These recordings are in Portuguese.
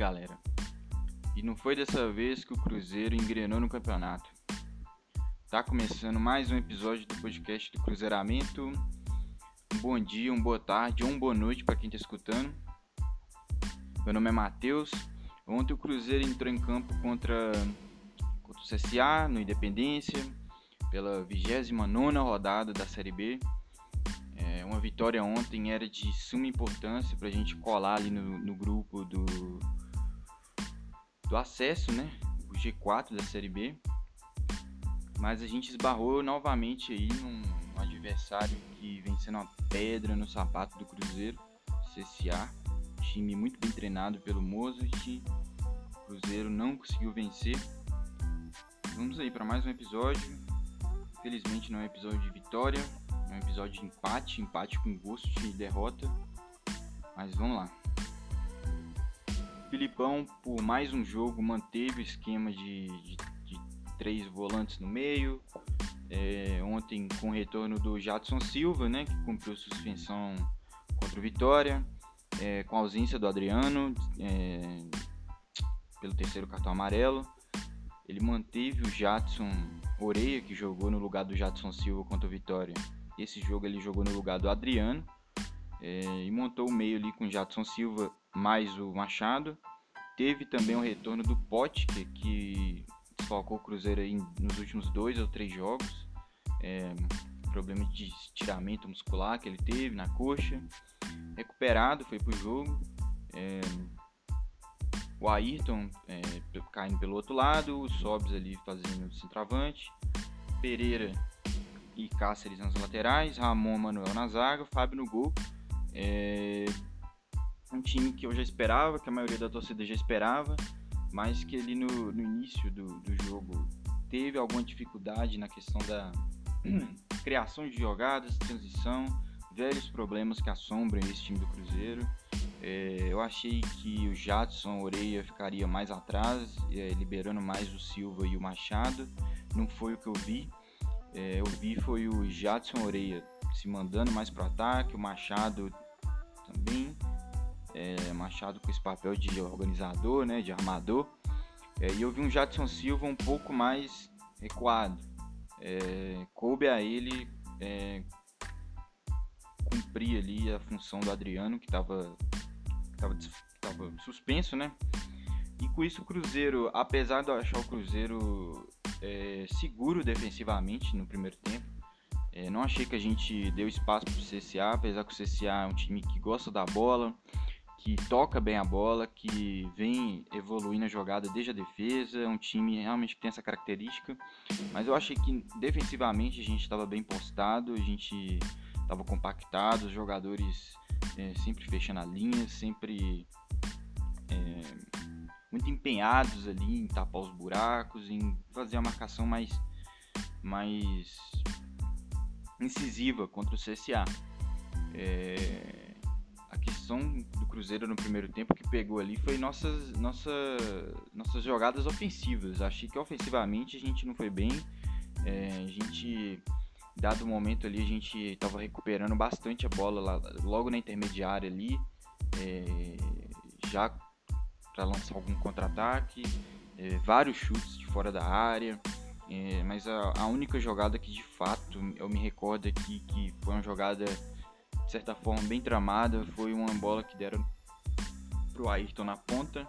galera. E não foi dessa vez que o Cruzeiro engrenou no campeonato. Tá começando mais um episódio do podcast do Cruzeiramento. Um bom dia, uma boa tarde ou uma boa noite para quem está escutando. Meu nome é Matheus. Ontem o Cruzeiro entrou em campo contra, contra o CSA no Independência pela 29 rodada da Série B. É, uma vitória ontem era de suma importância para a gente colar ali no, no grupo do, do acesso, né? O G4 da Série B. Mas a gente esbarrou novamente aí num adversário que vem sendo uma pedra no sapato do Cruzeiro, CSA. Time muito bem treinado pelo Mozart. O Cruzeiro não conseguiu vencer. Vamos aí para mais um episódio. Infelizmente não é um episódio de vitória, é um episódio de empate, empate com gosto de derrota. Mas vamos lá. Filipão, por mais um jogo, manteve o esquema de, de, de três volantes no meio. É, ontem, com o retorno do Jadson Silva, né, que cumpriu suspensão contra o Vitória, é, com a ausência do Adriano é, pelo terceiro cartão amarelo. Ele manteve o Jadson Oreia, que jogou no lugar do Jadson Silva contra o Vitória. Esse jogo ele jogou no lugar do Adriano é, e montou o meio ali com o Jadson Silva mais o Machado. Teve também o retorno do Potker, que desfalcou o Cruzeiro aí nos últimos dois ou três jogos. É, problema de estiramento muscular que ele teve na coxa. Recuperado, foi pro jogo. É, o Ayrton é, caindo pelo outro lado, o Sobs ali fazendo centroavante, Pereira e Cáceres nas laterais, Ramon Manuel na zaga, Fábio no gol. É, um time que eu já esperava, que a maioria da torcida já esperava, mas que ali no, no início do, do jogo teve alguma dificuldade na questão da criação de jogadas, transição, velhos problemas que assombram esse time do Cruzeiro. É, eu achei que o Jadson Oreia ficaria mais atrás, é, liberando mais o Silva e o Machado. Não foi o que eu vi. É, eu vi foi o Jadson Oreia se mandando mais para o ataque, o Machado também é, Machado com esse papel de organizador, né, de armador. É, e eu vi um Jadson Silva um pouco mais recuado. É, coube a ele é, cumprir ali a função do Adriano, que estava suspenso, né? E com isso o Cruzeiro, apesar de eu achar o Cruzeiro é, seguro defensivamente no primeiro tempo, é, não achei que a gente deu espaço para o CSA, apesar que o CSA é um time que gosta da bola, que toca bem a bola, que vem evoluindo a jogada desde a defesa, é um time realmente que tem essa característica. Mas eu achei que defensivamente a gente estava bem postado, a gente estava compactado, os jogadores é, sempre fechando a linha, sempre é, muito empenhados ali em tapar os buracos, em fazer a marcação mais, mais incisiva contra o CSA. É, a questão do Cruzeiro no primeiro tempo que pegou ali foi nossas, nossa, nossas jogadas ofensivas. Achei que ofensivamente a gente não foi bem. É, a gente, dado o momento ali, a gente estava recuperando bastante a bola lá, logo na intermediária ali, é, já para lançar algum contra-ataque, é, vários chutes de fora da área. É, mas a, a, única jogada que de fato eu me recordo aqui que foi uma jogada de certa forma bem tramada. Foi uma bola que deram pro Ayrton na ponta.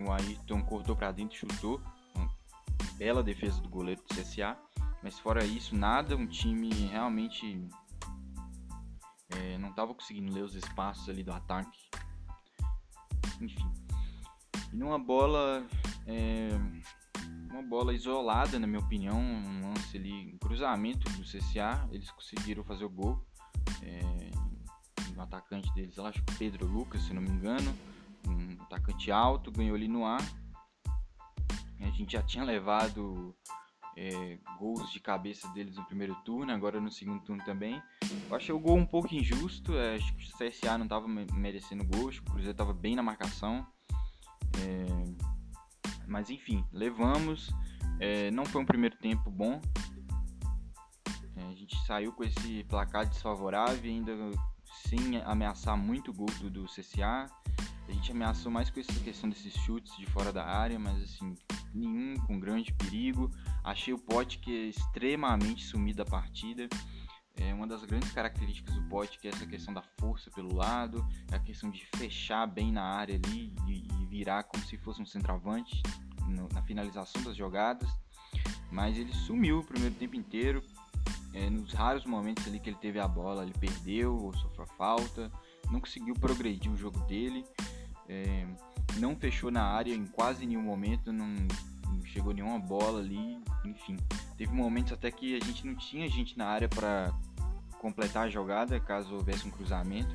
O Ayrton cortou para dentro e chutou. Uma bela defesa do goleiro do CSA. Mas fora isso, nada. Um time realmente é, não estava conseguindo ler os espaços ali do ataque. Enfim. E numa bola. É, uma bola isolada, na minha opinião. Um lance ali, um cruzamento do CSA. Eles conseguiram fazer o gol. É, um atacante deles, acho que Pedro Lucas, se não me engano, um atacante alto, ganhou ali no ar. A gente já tinha levado é, gols de cabeça deles no primeiro turno, agora no segundo turno também. Eu achei o gol um pouco injusto, é, acho que o CSA não estava merecendo gol, acho que o Cruzeiro estava bem na marcação. É, mas enfim, levamos. É, não foi um primeiro tempo bom, a gente saiu com esse placar desfavorável, ainda sem ameaçar muito o gol do, do CCA. A gente ameaçou mais com essa questão desses chutes de fora da área, mas assim, nenhum com grande perigo. Achei o pote que é extremamente sumido da partida. É uma das grandes características do pote que é essa questão da força pelo lado, é a questão de fechar bem na área ali e, virar como se fosse um centroavante na finalização das jogadas. Mas ele sumiu o primeiro tempo inteiro. É, nos raros momentos ali que ele teve a bola, ele perdeu ou sofreu falta, não conseguiu progredir o jogo dele, é, não fechou na área em quase nenhum momento, não, não chegou nenhuma bola ali, enfim. Teve momentos até que a gente não tinha gente na área para completar a jogada caso houvesse um cruzamento.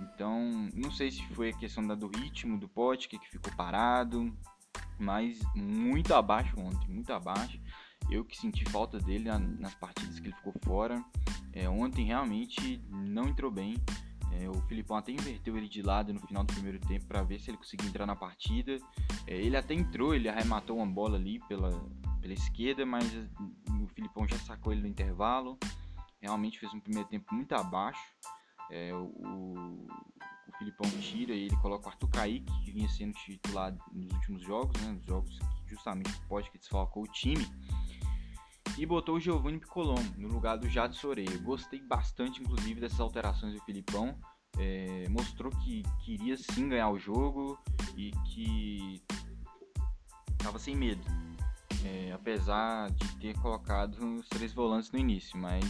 Então, não sei se foi a questão da, do ritmo do pote que ficou parado, mas muito abaixo ontem, muito abaixo. Eu que senti falta dele nas partidas que ele ficou fora. É, ontem realmente não entrou bem. É, o Filipão até inverteu ele de lado no final do primeiro tempo para ver se ele conseguia entrar na partida. É, ele até entrou, ele arrematou uma bola ali pela, pela esquerda, mas o Filipão já sacou ele no intervalo. Realmente fez um primeiro tempo muito abaixo. É, o, o Filipão tira e ele coloca o Arthur Kaique, que vinha sendo titular nos últimos jogos, né, nos jogos que justamente pode que desfalcou o time e botou o Giovanni Piccolombo no lugar do Jadson Soreia. Gostei bastante, inclusive, dessas alterações do Filipão. É, mostrou que queria sim ganhar o jogo e que estava sem medo. É, apesar de ter colocado os três volantes no início, mas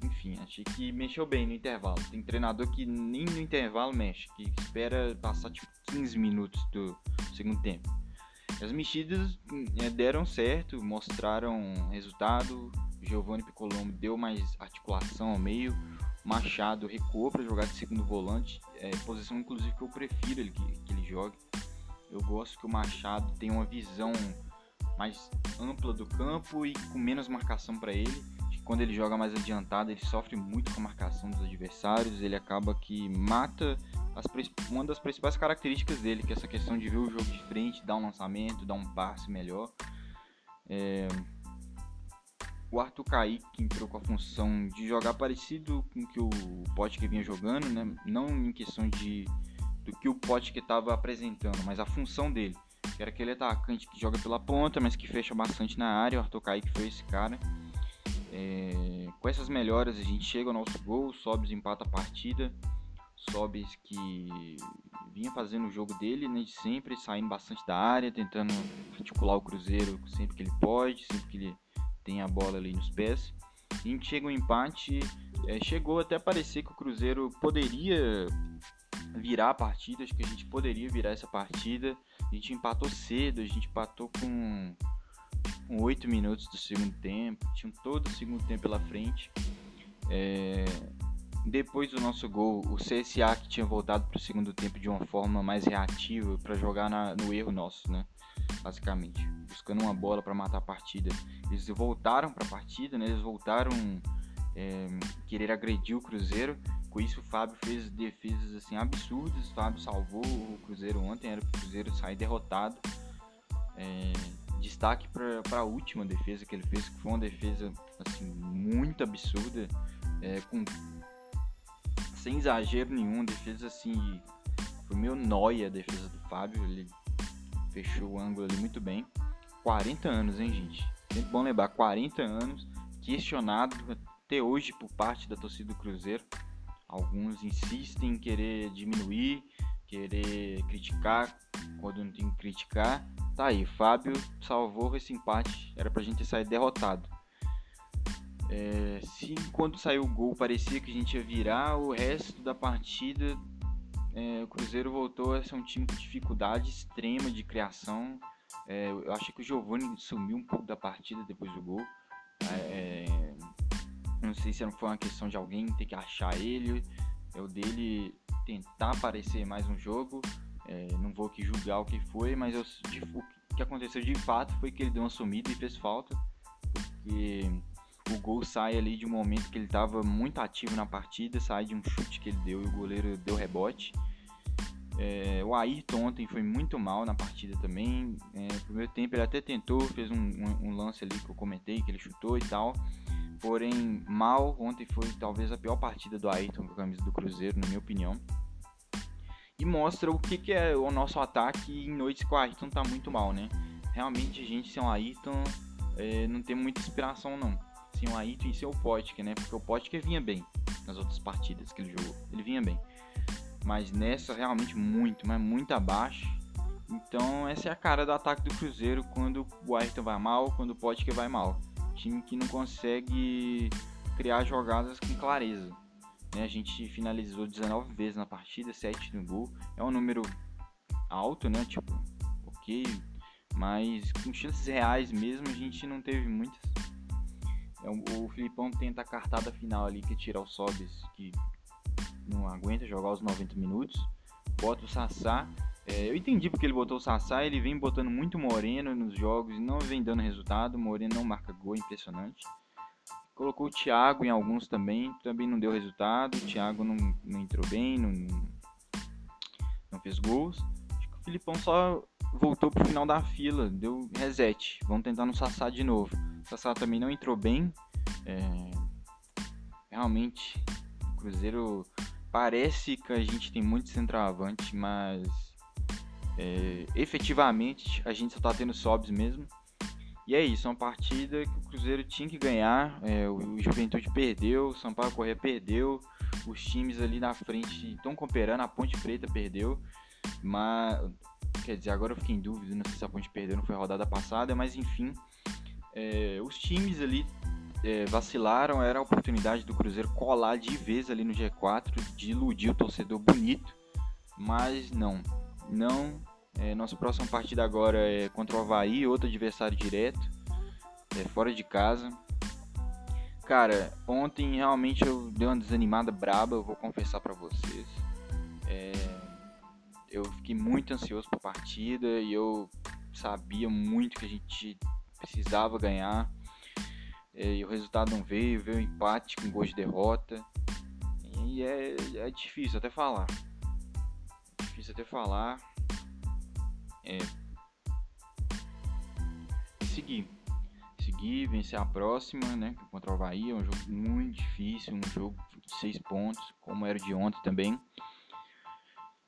enfim, achei que mexeu bem no intervalo. Tem treinador que nem no intervalo mexe, que espera passar tipo 15 minutos do segundo tempo. As mexidas é, deram certo, mostraram resultado. Giovanni Piccolombo deu mais articulação ao meio. Machado recuou para jogar de segundo volante, é, posição inclusive que eu prefiro ele, que, que ele jogue. Eu gosto que o Machado tenha uma visão mais ampla do campo e com menos marcação para ele. Quando ele joga mais adiantado, ele sofre muito com a marcação dos adversários. Ele acaba que mata as, uma das principais características dele, que é essa questão de ver o jogo de frente, dar um lançamento, dar um passe melhor. É... O Arthur Kaique entrou com a função de jogar parecido com o que o Pote vinha jogando, né? não em questão de do que o Pote estava apresentando, mas a função dele, que era aquele atacante que joga pela ponta, mas que fecha bastante na área. O Arthur Kaique foi esse cara. É... com essas melhoras, a gente chega ao nosso gol, sobe e empata a partida. Sobis que vinha fazendo o jogo dele, né, de sempre, saindo bastante da área, tentando articular o Cruzeiro sempre que ele pode, sempre que ele tem a bola ali nos pés. A gente chega um empate, é, chegou até a parecer que o Cruzeiro poderia virar a partida, acho que a gente poderia virar essa partida. A gente empatou cedo, a gente empatou com, com 8 minutos do segundo tempo, tinha todo o segundo tempo pela frente. É, depois do nosso gol, o CSA que tinha voltado para o segundo tempo de uma forma mais reativa para jogar na, no erro nosso, né? Basicamente, buscando uma bola para matar a partida. Eles voltaram para a partida, né? Eles voltaram é, querer agredir o Cruzeiro. Com isso, o Fábio fez defesas assim absurdas. O Fábio salvou o Cruzeiro ontem, era o Cruzeiro sair derrotado. É, destaque para a última defesa que ele fez, que foi uma defesa assim muito absurda, é, com sem exagero nenhum, defesa assim, foi meio nóia a defesa do Fábio, ele fechou o ângulo ali muito bem. 40 anos, hein, gente? Sempre bom lembrar, 40 anos, questionado até hoje por parte da torcida do Cruzeiro. Alguns insistem em querer diminuir, querer criticar quando não tem que criticar. Tá aí, Fábio salvou esse empate, era pra gente ter saído derrotado. É, se quando saiu o gol parecia que a gente ia virar, o resto da partida é, o Cruzeiro voltou a ser um time com dificuldade extrema de criação. É, eu achei que o Giovani sumiu um pouco da partida depois do gol. É, é não sei se não foi uma questão de alguém ter que achar ele, é o dele tentar aparecer mais no jogo. É, não vou aqui julgar o que foi, mas eu, o que aconteceu de fato foi que ele deu uma sumida e fez falta. Porque o gol sai ali de um momento que ele estava muito ativo na partida, sai de um chute que ele deu e o goleiro deu rebote. É, o Ayrton ontem foi muito mal na partida também. É, no primeiro tempo ele até tentou, fez um, um, um, lance ali que eu comentei, que ele chutou e tal. Porém, mal. Ontem foi talvez a pior partida do Ayrton com a camisa do Cruzeiro, na minha opinião. E mostra o que, que é o nosso ataque em noites que o Ayrton tá muito mal, né? Realmente a gente sem o Ayrton é, não tem muita inspiração não. Sem o Ayrton e sem o Potker, né? Porque o Potker vinha bem nas outras partidas que ele jogou. Ele vinha bem. Mas nessa realmente muito, mas muito abaixo. Então essa é a cara do ataque do Cruzeiro quando o Ayrton vai mal, quando o Potker vai mal. Time que não consegue criar jogadas com clareza. Né? A gente finalizou 19 vezes na partida, 7 no gol. É um número alto, né? Tipo, ok. Mas com chances reais mesmo a gente não teve muitas. É, o Filipão tenta a cartada final ali que tira o Sobis, que não aguenta jogar os 90 minutos. Bota o Sassá. É, eu entendi porque ele botou o Sassá, ele vem botando muito Moreno nos jogos e não vem dando resultado. Moreno não marca gol, impressionante. Colocou o Thiago em alguns também, também não deu resultado. O Thiago não, não entrou bem, não, não fez gols. Acho que o Filipão só voltou pro final da fila, deu reset. Vamos tentar no Sassá de novo. O Sassá também não entrou bem. É... Realmente, o Cruzeiro parece que a gente tem muito centroavante, mas é... efetivamente a gente só tá tendo sobs mesmo. E é isso, é uma partida que o Cruzeiro tinha que ganhar. É, o Juventude perdeu, o Sampaio Correia perdeu, os times ali na frente estão cooperando, a Ponte Preta perdeu. Mas, quer dizer, agora eu fiquei em dúvida, não sei se a Ponte perdeu, não foi a rodada passada, mas enfim, é, os times ali é, vacilaram, era a oportunidade do Cruzeiro colar de vez ali no G4, de iludir o torcedor bonito, mas não, não é, nossa próxima partida agora é contra o Havaí, outro adversário direto, é, fora de casa. Cara, ontem realmente eu dei uma desanimada braba, eu vou confessar para vocês. É, eu fiquei muito ansioso para a partida e eu sabia muito que a gente precisava ganhar. É, e o resultado não veio, veio um empate com gosto de derrota. E é, é difícil até falar. Difícil até falar é, seguir. Seguir, vencer a próxima, né? Contra o Havaí. É um jogo muito difícil, um jogo de seis pontos, como era de ontem também.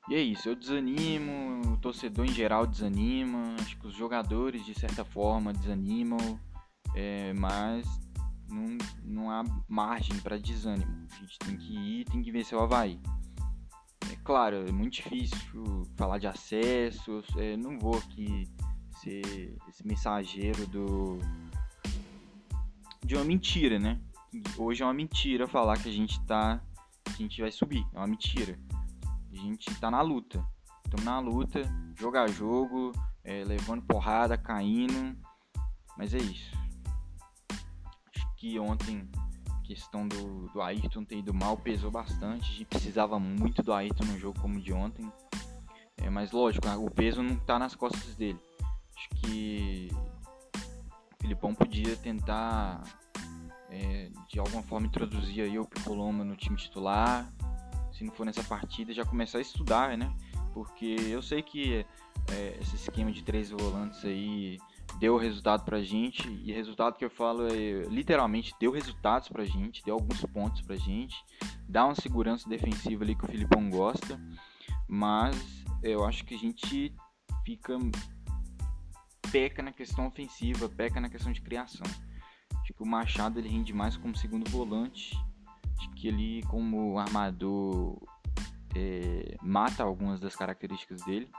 E é isso, eu desanimo, o torcedor em geral desanima, acho que os jogadores de certa forma desanimam, é, mas não, não há margem para desânimo. A gente tem que ir, tem que vencer o Havaí claro, é muito difícil falar de acesso. É, não vou aqui ser esse mensageiro do de uma mentira, né? Hoje é uma mentira falar que a gente tá que a gente vai subir, é uma mentira. A gente tá na luta. Estamos na luta, jogo a jogo, é, levando porrada, caindo. Mas é isso. Acho que ontem questão do, do Ayrton ter ido mal pesou bastante. A gente precisava muito do Ayrton no jogo como de ontem. É, mas lógico, o peso não está nas costas dele. Acho que o Filipão podia tentar é, de alguma forma introduzir aí o Picoloma no time titular. Se não for nessa partida, já começar a estudar, né? Porque eu sei que é, esse esquema de três volantes aí deu resultado pra gente. E resultado que eu falo é literalmente deu resultados pra gente, deu alguns pontos pra gente, dá uma segurança defensiva ali que o Filipão gosta, mas eu acho que a gente fica peca na questão ofensiva, peca na questão de criação. Acho que o Machado ele rende mais como segundo volante, acho que ele como armador é, mata algumas das características dele.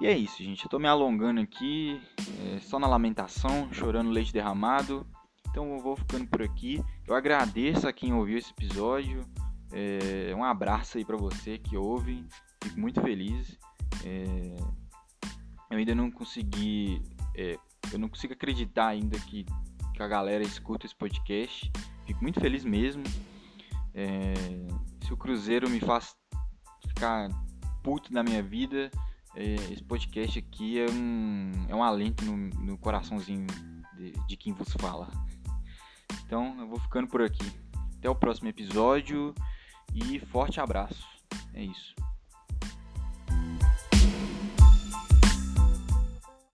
E é isso, gente. Eu tô me alongando aqui, é, só na lamentação, chorando leite derramado. Então eu vou ficando por aqui. Eu agradeço a quem ouviu esse episódio. É, um abraço aí para você que ouve. Fico muito feliz. É, eu ainda não consegui. É, eu não consigo acreditar ainda que, que a galera escuta esse podcast. Fico muito feliz mesmo. É, se o Cruzeiro me faz ficar puto na minha vida, esse podcast aqui é um, é um alento no, no coraçãozinho de, de quem vos fala. Então eu vou ficando por aqui. Até o próximo episódio e forte abraço. É isso.